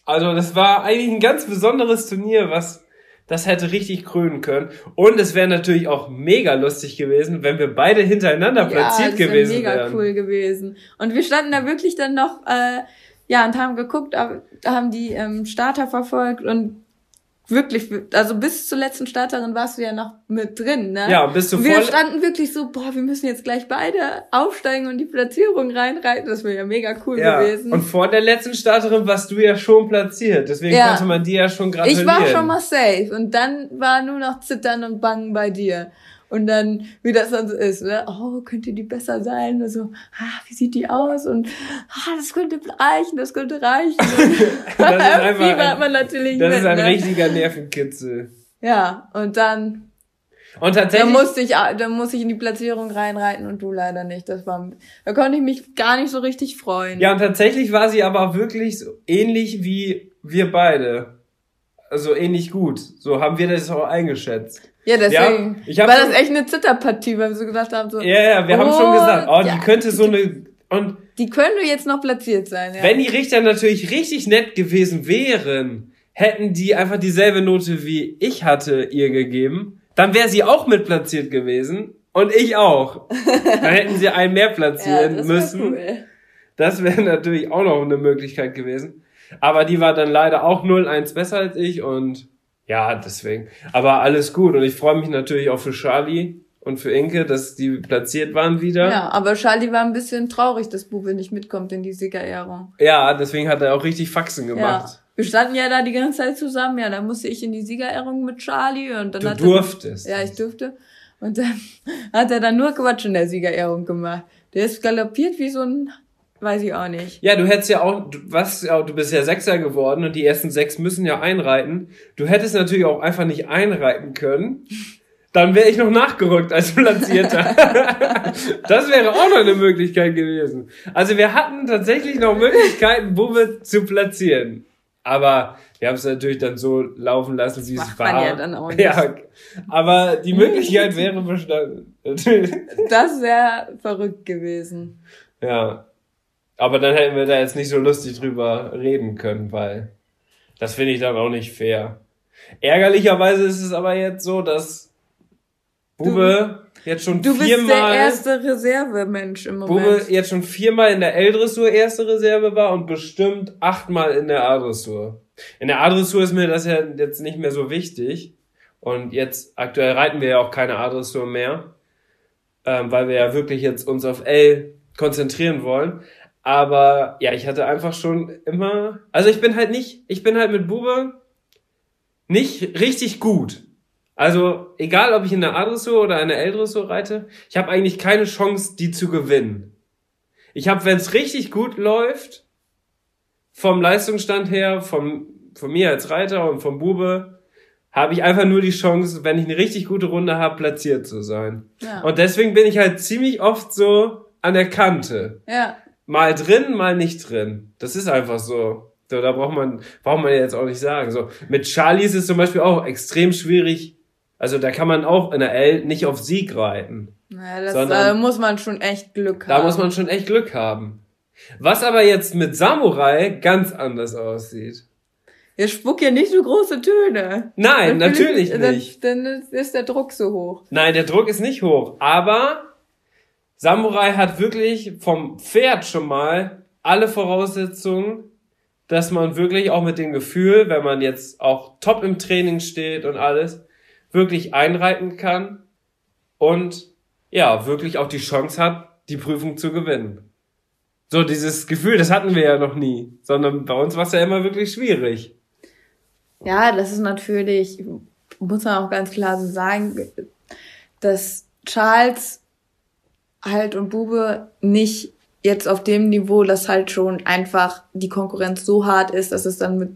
Also das war eigentlich ein ganz besonderes Turnier, was das hätte richtig krönen können. Und es wäre natürlich auch mega lustig gewesen, wenn wir beide hintereinander platziert ja, das gewesen mega wären. Mega cool gewesen. Und wir standen da wirklich dann noch, äh, ja, und haben geguckt, haben die ähm, Starter verfolgt und wirklich, also bis zur letzten Starterin warst du ja noch mit drin, ne? Ja, bis du Wir standen wirklich so, boah, wir müssen jetzt gleich beide aufsteigen und die Platzierung reinreiten. Das wäre ja mega cool ja. gewesen. Und vor der letzten Starterin warst du ja schon platziert. Deswegen ja. konnte man dir ja schon gratulieren. Ich war schon mal safe. Und dann war nur noch Zittern und Bangen bei dir. Und dann, wie das dann so ist, ne? oh, könnte die besser sein? Und so, ah, wie sieht die aus? Und ah, das könnte reichen, das könnte reichen. das ist einfach ein, man natürlich das mit, ist ein ne? richtiger Nervenkitzel. Ja, und dann und tatsächlich. Da musste ich, da musste ich in die Platzierung reinreiten und du leider nicht. Das war, da konnte ich mich gar nicht so richtig freuen. Ja, und tatsächlich war sie aber wirklich so ähnlich wie wir beide. Also ähnlich gut. So haben wir das auch eingeschätzt. Ja, deswegen. Ja, war das echt eine Zitterpartie, weil wir so gesagt haben, so. Ja, ja, wir oh, haben schon gesagt, oh, ja, die könnte so eine, und. Die könnte jetzt noch platziert sein, ja. Wenn die Richter natürlich richtig nett gewesen wären, hätten die einfach dieselbe Note wie ich hatte ihr gegeben, dann wäre sie auch mit platziert gewesen und ich auch. dann hätten sie einen mehr platzieren ja, das müssen. Cool. Das wäre natürlich auch noch eine Möglichkeit gewesen. Aber die war dann leider auch 0-1 besser als ich und ja, deswegen. Aber alles gut. Und ich freue mich natürlich auch für Charlie und für Inke, dass die platziert waren wieder. Ja, aber Charlie war ein bisschen traurig, dass Bube nicht mitkommt in die Siegerehrung. Ja, deswegen hat er auch richtig Faxen gemacht. Ja. Wir standen ja da die ganze Zeit zusammen. Ja, dann musste ich in die Siegerehrung mit Charlie und dann du hat durftest. Er, ja, ich durfte. Und dann hat er dann nur Quatsch in der Siegerehrung gemacht. Der ist galoppiert wie so ein Weiß ich auch nicht. Ja, du hättest ja auch, du, was, du bist ja Sechser geworden und die ersten sechs müssen ja einreiten. Du hättest natürlich auch einfach nicht einreiten können. Dann wäre ich noch nachgerückt als Platzierter. das wäre auch noch eine Möglichkeit gewesen. Also wir hatten tatsächlich noch Möglichkeiten, wir zu platzieren. Aber wir haben es natürlich dann so laufen lassen, wie es war. Man ja, dann auch nicht. ja, aber die Möglichkeit wäre bestanden. das wäre verrückt gewesen. Ja. Aber dann hätten wir da jetzt nicht so lustig drüber reden können, weil das finde ich dann auch nicht fair. Ärgerlicherweise ist es aber jetzt so, dass Bube jetzt schon Du bist viermal. der erste Reservemensch im Moment. Bube jetzt schon viermal in der L-Dressur erste Reserve war und bestimmt achtmal in der A-Dressur. In der A-Dressur ist mir das ja jetzt nicht mehr so wichtig. Und jetzt aktuell reiten wir ja auch keine A-Dressur mehr, ähm, weil wir ja wirklich jetzt uns auf L konzentrieren wollen. Aber ja, ich hatte einfach schon immer, also ich bin halt nicht, ich bin halt mit Bube nicht richtig gut. Also egal, ob ich in der A-Dressur oder in der L-Dressur reite, ich habe eigentlich keine Chance, die zu gewinnen. Ich habe, wenn es richtig gut läuft, vom Leistungsstand her, vom, von mir als Reiter und vom Bube, habe ich einfach nur die Chance, wenn ich eine richtig gute Runde habe, platziert zu sein. Ja. Und deswegen bin ich halt ziemlich oft so an der Kante. ja. Mal drin, mal nicht drin. Das ist einfach so. So, da braucht man, braucht man jetzt auch nicht sagen. So, mit Charlie ist es zum Beispiel auch extrem schwierig. Also da kann man auch in der L nicht auf Sieg reiten. Naja, das Sondern- äh, muss man schon echt Glück Da haben. muss man schon echt Glück haben. Was aber jetzt mit Samurai ganz anders aussieht. Ja, spuck ja nicht so große Töne. Nein, Dann natürlich ich- nicht. Dann, dann ist der Druck so hoch. Nein, der Druck ist nicht hoch. Aber Samurai hat wirklich vom Pferd schon mal alle Voraussetzungen, dass man wirklich auch mit dem Gefühl, wenn man jetzt auch top im Training steht und alles, wirklich einreiten kann und ja, wirklich auch die Chance hat, die Prüfung zu gewinnen. So, dieses Gefühl, das hatten wir ja noch nie, sondern bei uns war es ja immer wirklich schwierig. Ja, das ist natürlich, muss man auch ganz klar so sagen, dass Charles halt und Bube nicht jetzt auf dem Niveau, dass halt schon einfach die Konkurrenz so hart ist, dass es dann mit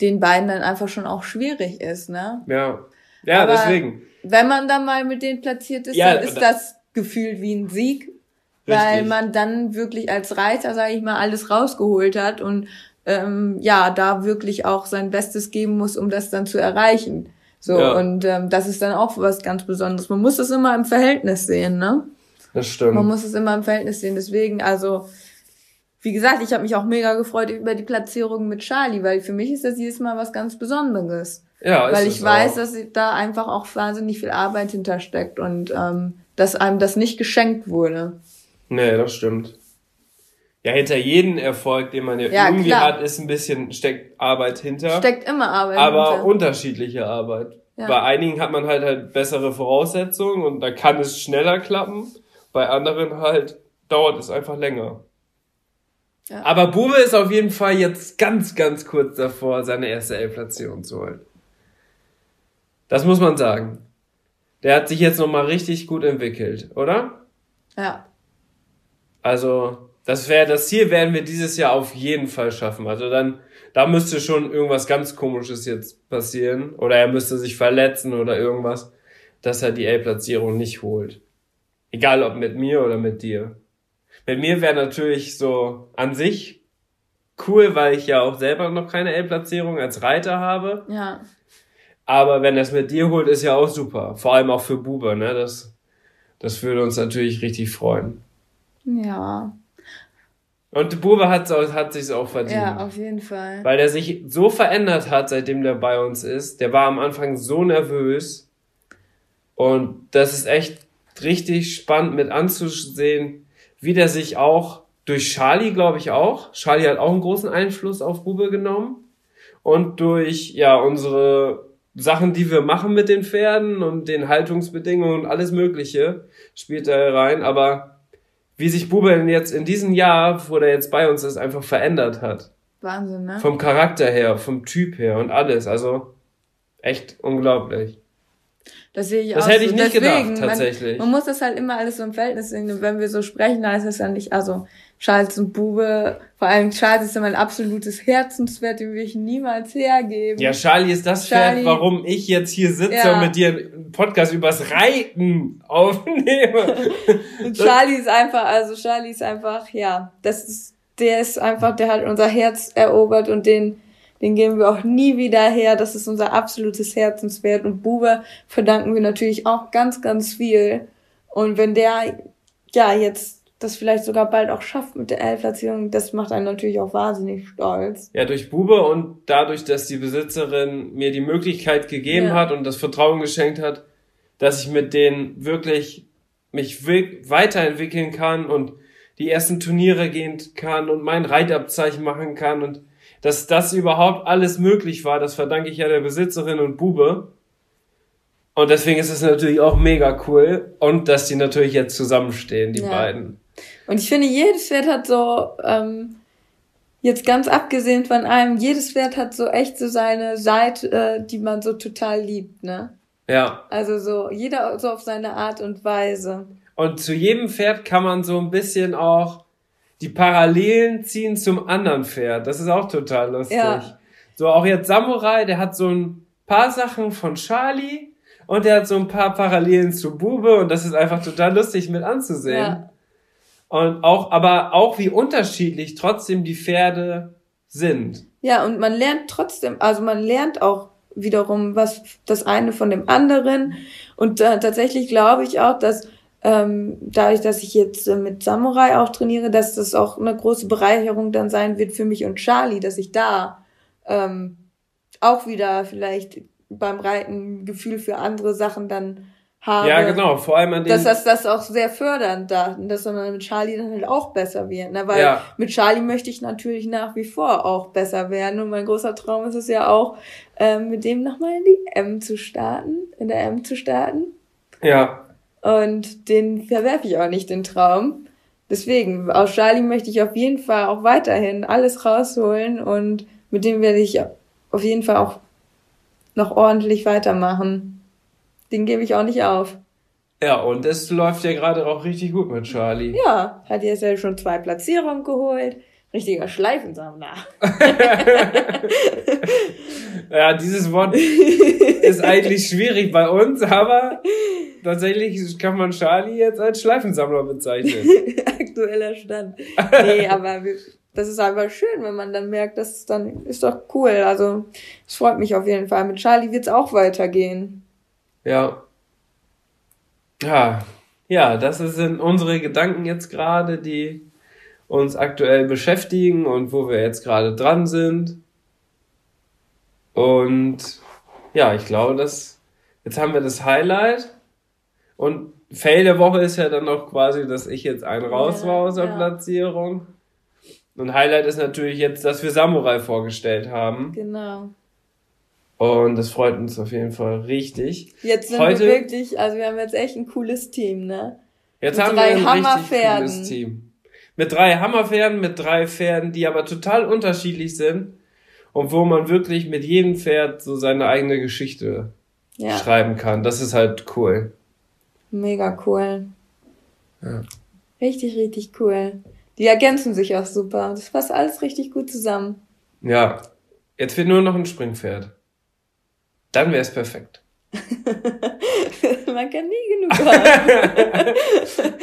den beiden dann einfach schon auch schwierig ist, ne? Ja, ja, Aber deswegen. Wenn man dann mal mit denen platziert ist, Ja, dann ist da- das gefühlt wie ein Sieg, weil Richtig. man dann wirklich als Reiter, sage ich mal, alles rausgeholt hat und ähm, ja, da wirklich auch sein Bestes geben muss, um das dann zu erreichen. So, Ja. und ähm, das ist dann auch was ganz Besonderes. Man muss das immer im Verhältnis sehen, ne? Das stimmt. Man muss es immer im Verhältnis sehen. Deswegen, also, wie gesagt, ich habe mich auch mega gefreut über die Platzierung mit Charlie, weil für mich ist das jedes Mal was ganz Besonderes. ja, ist Weil ich weiß, auch. dass da einfach auch wahnsinnig viel Arbeit hintersteckt und ähm, dass einem das nicht geschenkt wurde. Nee, das stimmt. Ja, hinter jedem Erfolg, den man ja, Ja, irgendwie klar. hat, ist ein bisschen, steckt Arbeit hinter. Steckt immer Arbeit aber hinter. unterschiedliche Arbeit. Ja. Bei einigen hat man halt halt bessere Voraussetzungen und da kann es schneller klappen. Bei anderen halt dauert es einfach länger. Ja. Aber Bube ist auf jeden Fall jetzt ganz, ganz kurz davor, seine erste L-Platzierung zu holen. Das muss man sagen. Der hat sich jetzt nochmal richtig gut entwickelt, oder? Ja. Also, das wäre das Ziel werden wir dieses Jahr auf jeden Fall schaffen. Also dann, da müsste schon irgendwas ganz komisches jetzt passieren. Oder er müsste sich verletzen oder irgendwas, dass er die L-Platzierung nicht holt. Egal ob mit mir oder mit dir. Mit mir wäre natürlich so an sich cool, weil ich ja auch selber noch keine L-Platzierung als Reiter habe. Ja. Aber wenn er es mit dir holt, ist ja auch super. Vor allem auch für Bube, ne? Das, das würde uns natürlich richtig freuen. Ja. Und Bube hat, hat sich's auch verdient. Ja, auf jeden Fall. Weil der sich so verändert hat, seitdem der bei uns ist. Der war am Anfang so nervös. Und das ist echt richtig spannend mit anzusehen, wie der sich auch durch Charlie, glaube ich auch. Charlie hat auch einen großen Einfluss auf Bube genommen. Und durch, ja, unsere Sachen, die wir machen mit den Pferden und den Haltungsbedingungen und alles Mögliche spielt da rein. Aber wie sich Bube jetzt in diesem Jahr, wo der jetzt bei uns ist, einfach verändert hat. Wahnsinn, ne? Vom Charakter her, vom Typ her und alles. Also echt unglaublich. Das sehe ich Das auch hätte ich so. nicht Deswegen, gedacht, tatsächlich. Man, man muss das halt immer alles so im Verhältnis sehen. Und wenn wir so sprechen, dann ist es ja nicht, also Charles und Bube, vor allem Charles ist ja mein absolutes Herzenswert, den will ich niemals hergeben. Ja, Charlie ist das Charlie- Pferd, warum ich jetzt hier sitze Ja. und mit dir einen Podcast übers Reiten aufnehme. Und Charlie ist einfach, also Charlie ist einfach, ja, das ist, der ist einfach, der hat unser Herz erobert und den, den geben wir auch nie wieder her. Das ist unser absolutes Herzenswert. Und Bube verdanken wir natürlich auch ganz, ganz viel. Und wenn der, ja, jetzt das vielleicht sogar bald auch schafft mit der L-Platzierung, das macht einen natürlich auch wahnsinnig stolz. Ja, durch Bube und dadurch, dass die Besitzerin mir die Möglichkeit gegeben Ja. hat und das Vertrauen geschenkt hat, dass ich mit denen wirklich mich weiterentwickeln kann und die ersten Turniere gehen kann und mein Reitabzeichen machen kann und dass das überhaupt alles möglich war, das verdanke ich ja der Besitzerin und Bube. Und deswegen ist es natürlich auch mega cool und dass die natürlich jetzt zusammenstehen, die ja. beiden. Und ich finde, jedes Pferd hat so, ähm, jetzt ganz abgesehen von einem, jedes Pferd hat so echt so seine Seite, äh, die man so total liebt, ne? Ja. Also so, jeder so auf seine Art und Weise. Und zu jedem Pferd kann man so ein bisschen auch die Parallelen ziehen zum anderen Pferd. Das ist auch total lustig. Ja. So auch jetzt Samurai, der hat so ein paar Sachen von Charlie und der hat so ein paar Parallelen zu Bube und das ist einfach total lustig mit anzusehen. Ja. Und auch, aber auch wie unterschiedlich trotzdem die Pferde sind. Ja, und man lernt trotzdem, also man lernt auch wiederum was das eine von dem anderen. Und äh, tatsächlich glaube ich auch, dass ähm, dadurch, dass ich jetzt äh, mit Samurai auch trainiere, dass das auch eine große Bereicherung dann sein wird für mich und Charlie, dass ich da ähm, auch wieder vielleicht beim Reiten Gefühl für andere Sachen dann habe. Ja, genau, vor allem an dem. Dass das das auch sehr fördernd da, dass man mit Charlie dann halt auch besser wird, ne? Weil ja. mit Charlie möchte ich natürlich nach wie vor auch besser werden und mein großer Traum ist es ja auch, ähm, mit dem nochmal in die M zu starten, in der M zu starten. Ja. Und den verwerfe ich auch nicht, den Traum. Deswegen, aus Charlie möchte ich auf jeden Fall auch weiterhin alles rausholen und mit dem werde ich auf jeden Fall auch noch ordentlich weitermachen. Den gebe ich auch nicht auf. Ja, und es läuft ja gerade auch richtig gut mit Charlie. Ja, hat jetzt ja schon zwei Platzierungen geholt. Richtiger Schleifensammler. ja, dieses Wort ist eigentlich schwierig bei uns, aber tatsächlich kann man Charlie jetzt als Schleifensammler bezeichnen. Aktueller Stand. Nee, aber das ist einfach schön, wenn man dann merkt, dass es dann ist doch cool. Also es freut mich auf jeden Fall. Mit Charlie wird es auch weitergehen. Ja. Ja. Ja, das sind unsere Gedanken jetzt gerade, die uns aktuell beschäftigen und wo wir jetzt gerade dran sind. Und ja, ich glaube, dass jetzt haben wir das Highlight und Fail der Woche ist ja dann auch quasi, dass ich jetzt einen raus war aus der ja. Platzierung. Und Highlight ist natürlich jetzt, dass wir Samurai vorgestellt haben. Genau. Und das freut uns auf jeden Fall richtig. Jetzt sind Heute, wir wirklich, also wir haben jetzt echt ein cooles Team, ne? Jetzt mit haben wir ein richtig cooles Team. Mit drei Hammerpferden, mit drei Pferden, die aber total unterschiedlich sind und wo man wirklich mit jedem Pferd so seine eigene Geschichte ja. schreiben kann. Das ist halt cool. Mega cool. Ja. Richtig, richtig cool. Die ergänzen sich auch super. Das passt alles richtig gut zusammen. Ja. Jetzt fehlt nur noch ein Springpferd. Dann wäre es perfekt. man kann nie genug haben.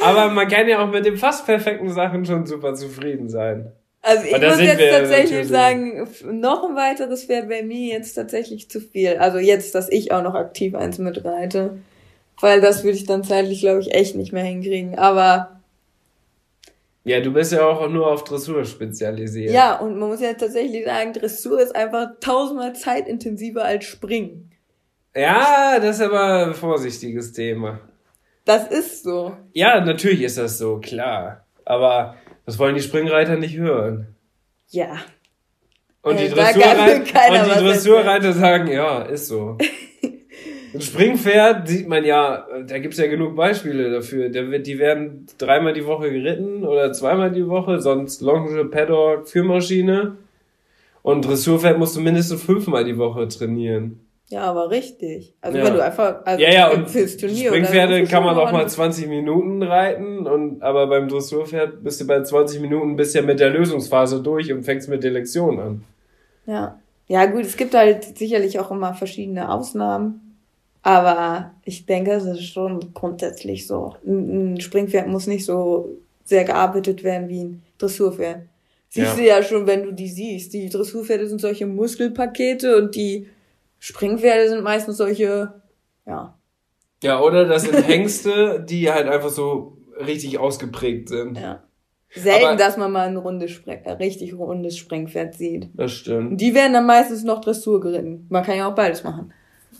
Aber man kann ja auch mit den fast perfekten Sachen schon super zufrieden sein. Also ich muss jetzt tatsächlich sagen, noch ein weiteres wäre bei mir jetzt tatsächlich zu viel. Also jetzt, dass ich auch noch aktiv eins mitreite. Weil das würde ich dann zeitlich, glaube ich, echt nicht mehr hinkriegen. Aber. Ja, du bist ja auch nur auf Dressur spezialisiert. Ja, und man muss ja tatsächlich sagen, Dressur ist einfach tausendmal zeitintensiver als Springen. Ja, das ist aber ein vorsichtiges Thema. Das ist so. Ja, natürlich ist das so, klar. Aber das wollen die Springreiter nicht hören. Ja. Und die, Dressurreiter, und die Dressurreiter sagen, ja, ist so. Ein Springpferd sieht man ja, da gibt's ja genug Beispiele dafür. Die werden dreimal die Woche geritten oder zweimal die Woche, sonst Longe, Paddock, Führmaschine. Und Dressurpferd musst du mindestens fünfmal die Woche trainieren. Ja, aber richtig. Also ja. wenn du einfach also ja, ja, und fürs Turnier Springpferde kann man auch mal 20 Minuten reiten und aber beim Dressurpferd bist du bei 20 Minuten bist ja mit der Lösungsphase durch und fängst mit der Lektion an. Ja. Ja, gut, es gibt halt sicherlich auch immer verschiedene Ausnahmen, aber ich denke, es ist schon grundsätzlich so. Ein Springpferd muss nicht so sehr gearbeitet werden wie ein Dressurpferd. Siehst ja. du ja schon, wenn du die siehst. Die Dressurpferde sind solche Muskelpakete und die Springpferde sind meistens solche, ja. Ja, oder das sind Hengste, die halt einfach so richtig ausgeprägt sind. Ja. Selten, Aber, dass man mal ein rundes ein richtig rundes Springpferd sieht. Das stimmt. Die werden dann meistens noch Dressur geritten. Man kann ja auch beides machen.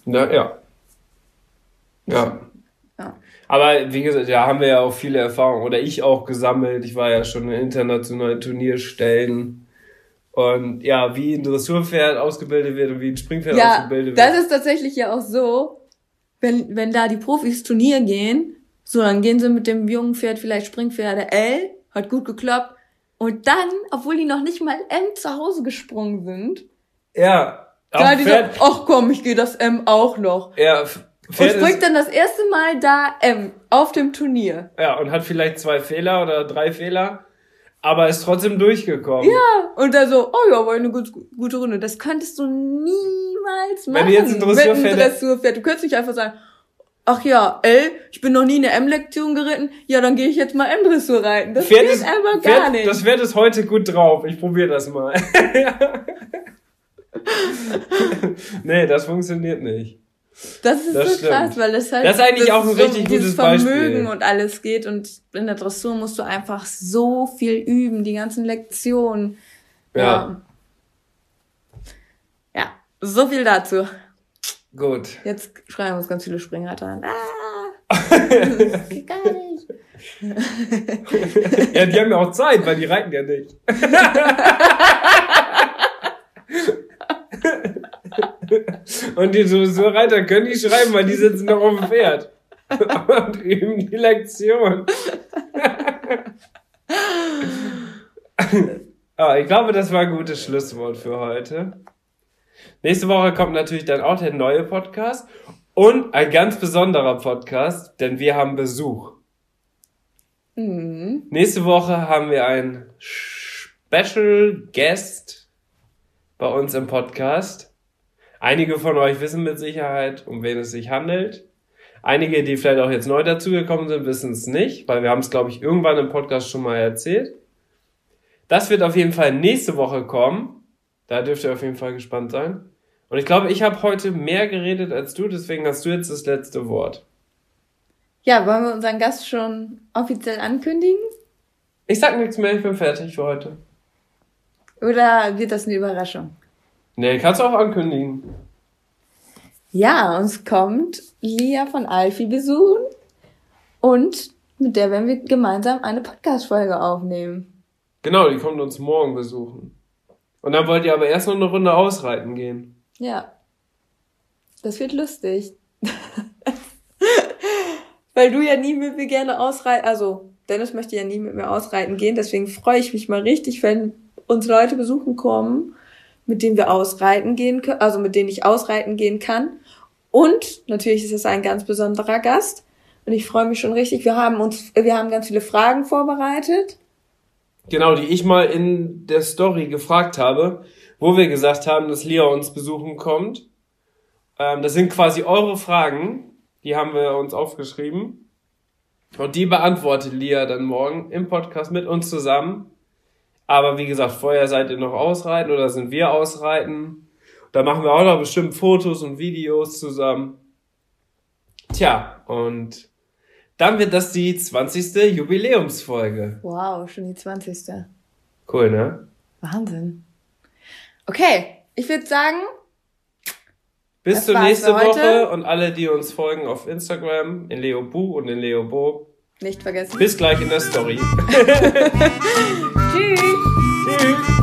Ja, ja. Ja. ja. Aber wie gesagt, da haben wir ja auch viele Erfahrungen oder ich auch gesammelt. Ich war ja schon in internationalen Turnierstellen. Und ja, wie ein Dressurpferd ausgebildet wird und wie ein Springpferd Ja, ausgebildet das wird. ist tatsächlich ja auch so, wenn, wenn da die Profis Turnier gehen, so, dann gehen sie mit dem jungen Pferd vielleicht Springpferde L, hat gut geklappt. Und dann, obwohl die noch nicht mal M zu Hause gesprungen sind, Ja, da die so, Pferd, ach komm, ich gehe das M auch noch. ja, F- Und Pferd springt dann das erste Mal da M auf dem Turnier. ja, und hat vielleicht zwei Fehler oder drei Fehler, aber ist trotzdem durchgekommen. Ja, und da so, oh ja, war eine gut, gute Runde. Das könntest du niemals machen. Wenn du jetzt ein Dressurpferd- Dressurpferd. Du könntest nicht einfach sagen, ach ja, ey, ich bin noch nie eine M-Lektion geritten, ja, dann gehe ich jetzt mal M-Dressur reiten. Das Pferd geht ist, einfach Pferd, gar nicht. Das Pferd ist heute gut drauf. Ich probiere das mal. nee, das funktioniert nicht. Das ist Das so stimmt. krass, weil das halt Das ist eigentlich auch ein so richtig dieses gutes Beispiel. Vermögen und alles geht und in der Dressur musst du einfach so viel üben, die ganzen Lektionen. Ja. Ja, ja so viel dazu. Gut. Jetzt schreien uns ganz viele Springreiter an. Ah, das geht gar nicht. Ja, die haben ja auch Zeit, weil die reiten ja nicht. Und die Dressurreiter können nicht schreiben, weil die sitzen noch auf dem Pferd. Und üben die Lektion. ah, ich glaube, das war ein gutes Schlusswort für heute. Nächste Woche kommt natürlich dann auch der neue Podcast und ein ganz besonderer Podcast, denn wir haben Besuch. Mhm. Nächste Woche haben wir einen Special Guest bei uns im Podcast. Einige von euch wissen mit Sicherheit, um wen es sich handelt. Einige, die vielleicht auch jetzt neu dazugekommen sind, wissen es nicht, weil wir haben es, glaube ich, irgendwann im Podcast schon mal erzählt. Das wird auf jeden Fall nächste Woche kommen. Da dürft ihr auf jeden Fall gespannt sein. Und ich glaube, ich habe heute mehr geredet als du, deswegen hast du jetzt das letzte Wort. Ja, wollen wir unseren Gast schon offiziell ankündigen? Ich sag nichts mehr, ich bin fertig für heute. Oder wird das eine Überraschung? Nee, kannst du auch ankündigen. Ja, uns kommt Lia von Alfie besuchen und mit der werden wir gemeinsam eine Podcast-Folge aufnehmen. Genau, die kommt uns morgen besuchen. Und dann wollt ihr aber erst noch eine Runde ausreiten gehen. Ja. Das wird lustig. Weil du ja nie mit mir gerne ausreiten, also Dennis möchte ja nie mit mir ausreiten gehen, deswegen freue ich mich mal richtig, wenn uns Leute besuchen kommen, mit denen wir ausreiten gehen können, also mit denen ich ausreiten gehen kann. Und natürlich ist es ein ganz besonderer Gast. Und ich freue mich schon richtig. Wir haben uns, wir haben ganz viele Fragen vorbereitet. Genau, die ich mal in der Story gefragt habe, wo wir gesagt haben, dass Lia uns besuchen kommt. Ähm, das sind quasi eure Fragen, die haben wir uns aufgeschrieben. Und die beantwortet Lia dann morgen im Podcast mit uns zusammen. Aber wie gesagt, vorher seid ihr noch ausreiten oder sind wir ausreiten. Da machen wir auch noch bestimmt Fotos und Videos zusammen. Tja, und dann wird das die 20. Jubiläumsfolge. Wow, schon die 20. Cool, ne? Wahnsinn. Okay, ich würde sagen, Bis zur nächsten. Woche und alle, die uns folgen auf Instagram, in Leo Bu und in Leo Bo. Nicht vergessen. Bis gleich in der Story. Tschüss. Tschüss.